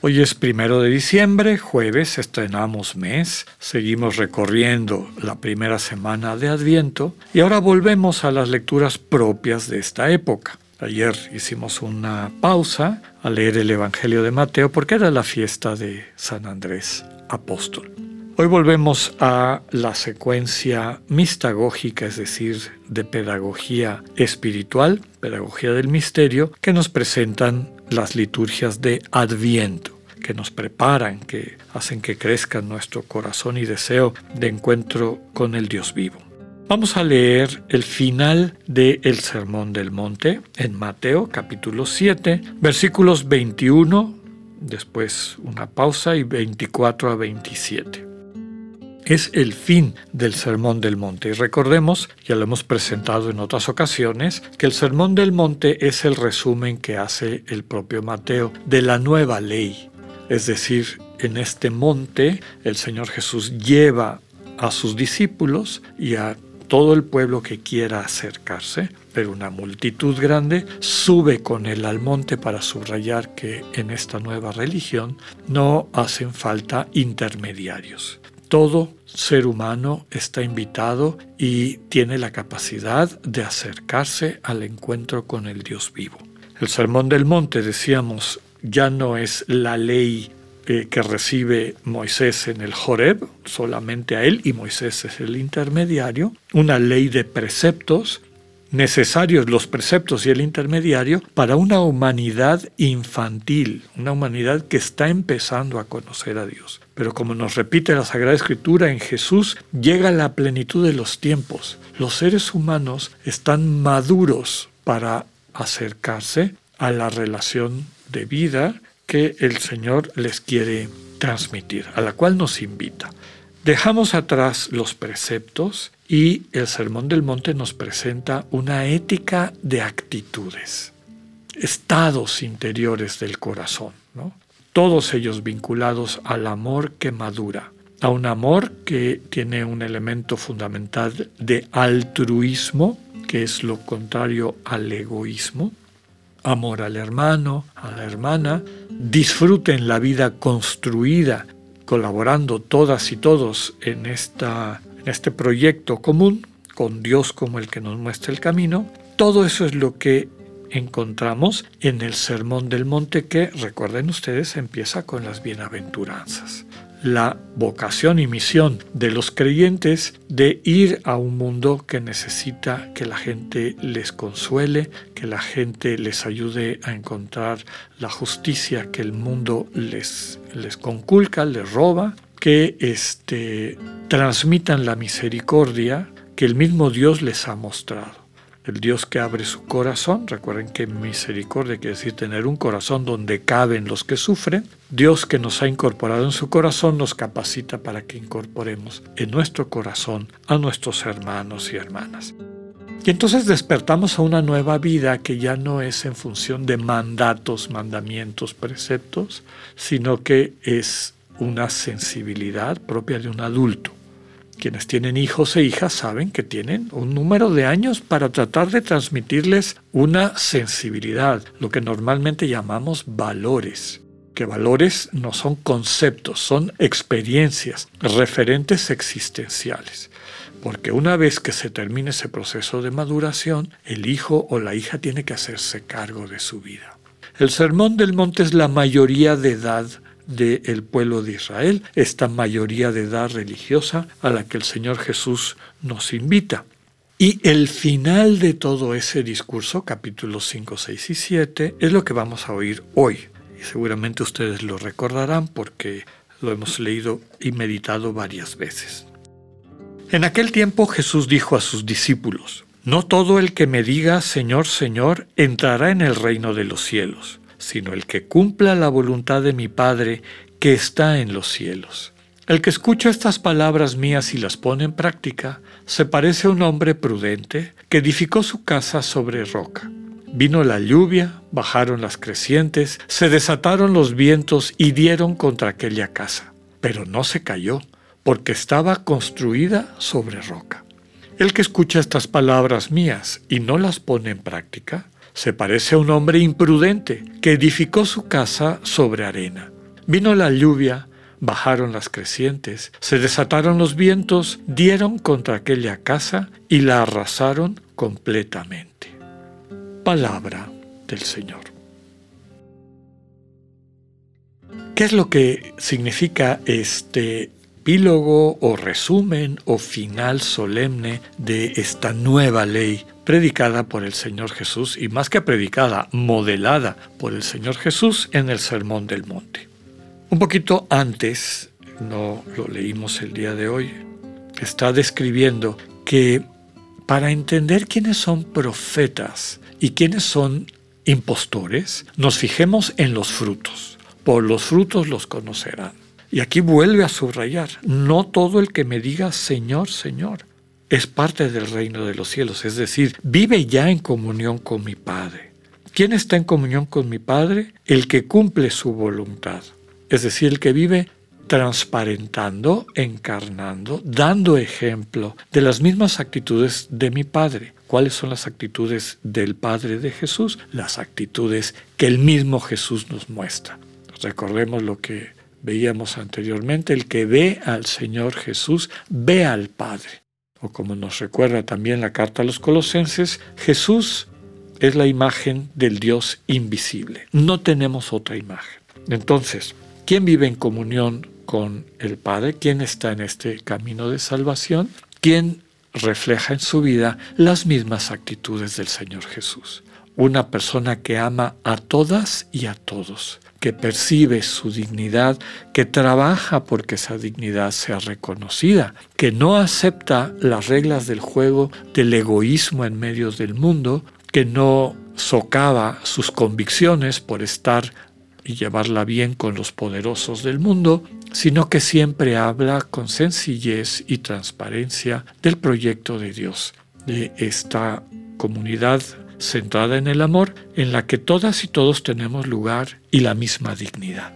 Hoy es primero de diciembre, jueves, estrenamos mes, seguimos recorriendo la primera semana de Adviento y ahora volvemos a las lecturas propias de esta época. Ayer hicimos una pausa a leer el Evangelio de Mateo porque era la fiesta de San Andrés Apóstol. Hoy volvemos a la secuencia mistagógica, es decir, de pedagogía espiritual, pedagogía del misterio, que nos presentan las liturgias de Adviento, que nos preparan, que hacen que crezca nuestro corazón y deseo de encuentro con el Dios vivo. Vamos a leer el final del el Sermón del Monte en Mateo capítulo 7, versículos 21, después una pausa y 24 a 27 es el fin del Sermón del Monte. Y recordemos, ya lo hemos presentado en otras ocasiones, que el Sermón del Monte es el resumen que hace el propio Mateo de la nueva ley. Es decir, en este monte el Señor Jesús lleva a sus discípulos y a todo el pueblo que quiera acercarse, pero una multitud grande sube con él al monte para subrayar que en esta nueva religión no hacen falta intermediarios. Todo ser humano está invitado y tiene la capacidad de acercarse al encuentro con el Dios vivo. El Sermón del Monte, decíamos, ya no es la ley eh, que recibe Moisés en el Joreb, solamente a él, y Moisés es el intermediario, una ley de preceptos necesarios los preceptos y el intermediario para una humanidad infantil, una humanidad que está empezando a conocer a Dios. Pero como nos repite la Sagrada Escritura, en Jesús llega la plenitud de los tiempos. Los seres humanos están maduros para acercarse a la relación de vida que el Señor les quiere transmitir, a la cual nos invita. Dejamos atrás los preceptos y el Sermón del Monte nos presenta una ética de actitudes, estados interiores del corazón, todos ellos vinculados al amor que madura, a un amor que tiene un elemento fundamental de altruismo, que es lo contrario al egoísmo, amor al hermano, a la hermana, disfruten la vida construida colaborando todas y todos en, esta, en este proyecto común, con Dios como el que nos muestra el camino, todo eso es lo que encontramos en el Sermón del Monte que, recuerden ustedes, empieza con las bienaventuranzas. La vocación y misión de los creyentes de ir a un mundo que necesita que la gente les consuele, que la gente les ayude a encontrar la justicia que el mundo les, les conculca, les roba, que este, transmitan la misericordia que el mismo Dios les ha mostrado el Dios que abre su corazón, recuerden que misericordia quiere decir tener un corazón donde caben los que sufren, Dios que nos ha incorporado en su corazón nos capacita para que incorporemos en nuestro corazón a nuestros hermanos y hermanas. Y entonces despertamos a una nueva vida que ya no es en función de mandatos, mandamientos, preceptos, sino que es una sensibilidad propia de un adulto quienes tienen hijos e hijas saben que tienen un número de años para tratar de transmitirles una sensibilidad, lo que normalmente llamamos valores que valores no son conceptos, son experiencias, referentes existenciales. Porque una vez que se termine ese proceso de maduración, el hijo o la hija tiene que hacerse cargo de su vida. El Sermón del Monte es la mayoría de edad del pueblo de Israel, esta mayoría de edad religiosa a la que el Señor Jesús nos invita. Y el final de todo ese discurso, capítulos 5, 6 y 7, es lo que vamos a oír hoy. Y seguramente ustedes lo recordarán porque lo hemos leído y meditado varias veces. En aquel tiempo Jesús dijo a sus discípulos, No todo el que me diga Señor, Señor, entrará en el reino de los cielos sino el que cumpla la voluntad de mi Padre que está en los cielos. El que escucha estas palabras mías y las pone en práctica, se parece a un hombre prudente que edificó su casa sobre roca. Vino la lluvia, bajaron las crecientes, se desataron los vientos y dieron contra aquella casa, pero no se cayó, porque estaba construida sobre roca. El que escucha estas palabras mías y no las pone en práctica, se parece a un hombre imprudente que edificó su casa sobre arena. Vino la lluvia, bajaron las crecientes, se desataron los vientos, dieron contra aquella casa y la arrasaron completamente. Palabra del Señor. ¿Qué es lo que significa este epílogo o resumen o final solemne de esta nueva ley predicada por el Señor Jesús y más que predicada, modelada por el Señor Jesús en el Sermón del Monte. Un poquito antes, no lo leímos el día de hoy, está describiendo que para entender quiénes son profetas y quiénes son impostores, nos fijemos en los frutos. Por los frutos los conocerán. Y aquí vuelve a subrayar, no todo el que me diga Señor, Señor, es parte del reino de los cielos, es decir, vive ya en comunión con mi Padre. ¿Quién está en comunión con mi Padre? El que cumple su voluntad, es decir, el que vive transparentando, encarnando, dando ejemplo de las mismas actitudes de mi Padre. ¿Cuáles son las actitudes del Padre de Jesús? Las actitudes que el mismo Jesús nos muestra. Recordemos lo que veíamos anteriormente, el que ve al Señor Jesús, ve al Padre. O como nos recuerda también la carta a los colosenses, Jesús es la imagen del Dios invisible. No tenemos otra imagen. Entonces, ¿quién vive en comunión con el Padre? ¿Quién está en este camino de salvación? ¿Quién refleja en su vida las mismas actitudes del Señor Jesús? Una persona que ama a todas y a todos que percibe su dignidad, que trabaja porque esa dignidad sea reconocida, que no acepta las reglas del juego del egoísmo en medio del mundo, que no socava sus convicciones por estar y llevarla bien con los poderosos del mundo, sino que siempre habla con sencillez y transparencia del proyecto de Dios, de esta comunidad centrada en el amor, en la que todas y todos tenemos lugar y la misma dignidad.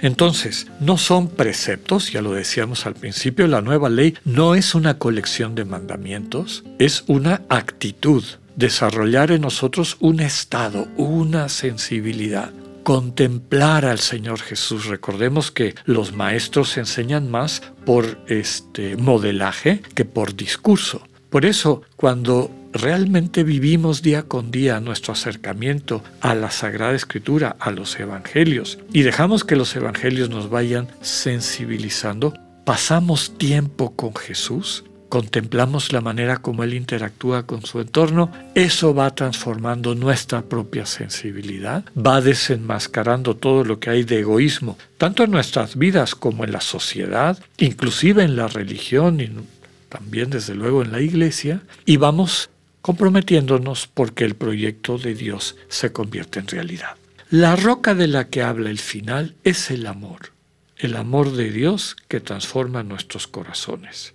Entonces, no son preceptos, ya lo decíamos al principio, la nueva ley no es una colección de mandamientos, es una actitud, desarrollar en nosotros un estado, una sensibilidad, contemplar al Señor Jesús. Recordemos que los maestros enseñan más por este modelaje que por discurso. Por eso, cuando realmente vivimos día con día nuestro acercamiento a la Sagrada Escritura, a los Evangelios, y dejamos que los Evangelios nos vayan sensibilizando, pasamos tiempo con Jesús, contemplamos la manera como Él interactúa con su entorno, eso va transformando nuestra propia sensibilidad, va desenmascarando todo lo que hay de egoísmo, tanto en nuestras vidas como en la sociedad, inclusive en la religión y también desde luego en la iglesia, y vamos comprometiéndonos porque el proyecto de Dios se convierte en realidad. La roca de la que habla el final es el amor, el amor de Dios que transforma nuestros corazones.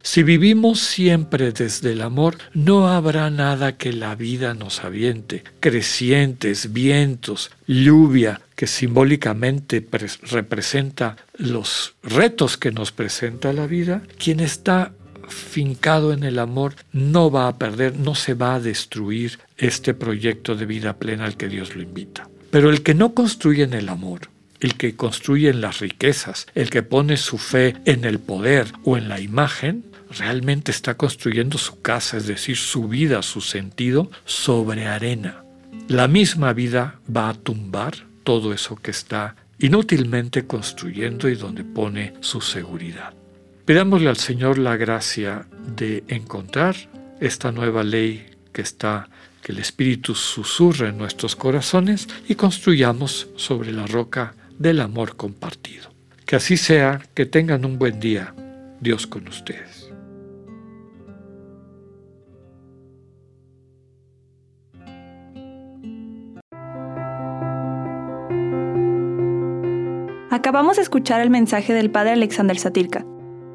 Si vivimos siempre desde el amor, no habrá nada que la vida nos aviente, crecientes, vientos, lluvia, que simbólicamente representa los retos que nos presenta la vida. Quien está fincado en el amor no va a perder, no se va a destruir este proyecto de vida plena al que Dios lo invita. Pero el que no construye en el amor, el que construye en las riquezas, el que pone su fe en el poder o en la imagen, realmente está construyendo su casa, es decir, su vida, su sentido, sobre arena. La misma vida va a tumbar todo eso que está inútilmente construyendo y donde pone su seguridad. Pidámosle al Señor la gracia de encontrar esta nueva ley que está, que el Espíritu susurre en nuestros corazones y construyamos sobre la roca del amor compartido. Que así sea, que tengan un buen día. Dios con ustedes. Acabamos de escuchar el mensaje del padre Alexander Satirka.